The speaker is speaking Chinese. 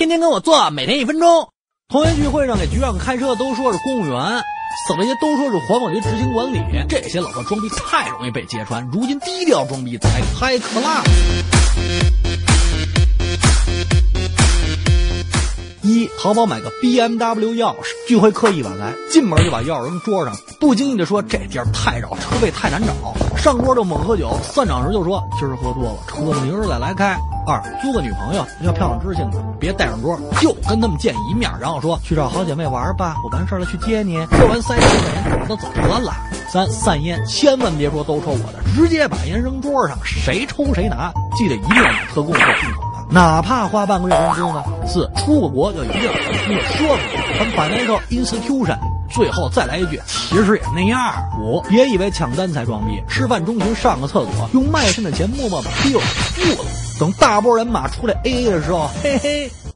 天天跟我做，每天一分钟。同学聚会上给局长开车都说是公务员，死了些都说是环保局执行管理。这些老头装逼太容易被揭穿，如今低调装逼才 high class。淘宝买个 BMW 钥匙，聚会刻意晚来，进门就把钥匙扔桌上，不经意的说这地儿太绕，车位太难找。上桌就猛喝酒，散场时就说今儿喝多了，车子明儿再来开。二租个女朋友要漂亮知性的，别带上桌，就跟他们见一面，然后说去找好姐妹玩吧，我完事了去接你。说完塞十块钱，走走得了。三散烟，千万别说都抽我的，直接把烟扔桌上，谁抽谁拿。记得一定要买特供或进口，哪怕花半个月工资呢。四出个国就一定你说说，很 financial institution。最后再来一句，其实也那样。五，别以为抢单才装逼，吃饭中途上个厕所，用卖肾的钱默默把 bill 付了。等大波人马出来 AA 的时候，嘿嘿。